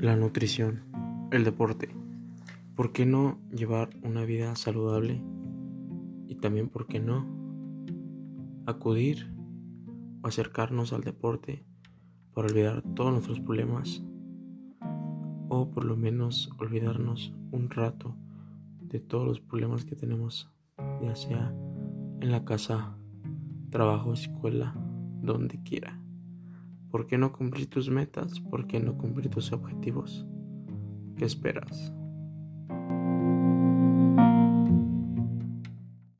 La nutrición, el deporte. ¿Por qué no llevar una vida saludable? Y también, ¿por qué no acudir o acercarnos al deporte para olvidar todos nuestros problemas? O por lo menos olvidarnos un rato de todos los problemas que tenemos, ya sea en la casa, trabajo, escuela, donde quiera. ¿Por qué no cumplir tus metas? ¿Por qué no cumplir tus objetivos? ¿Qué esperas?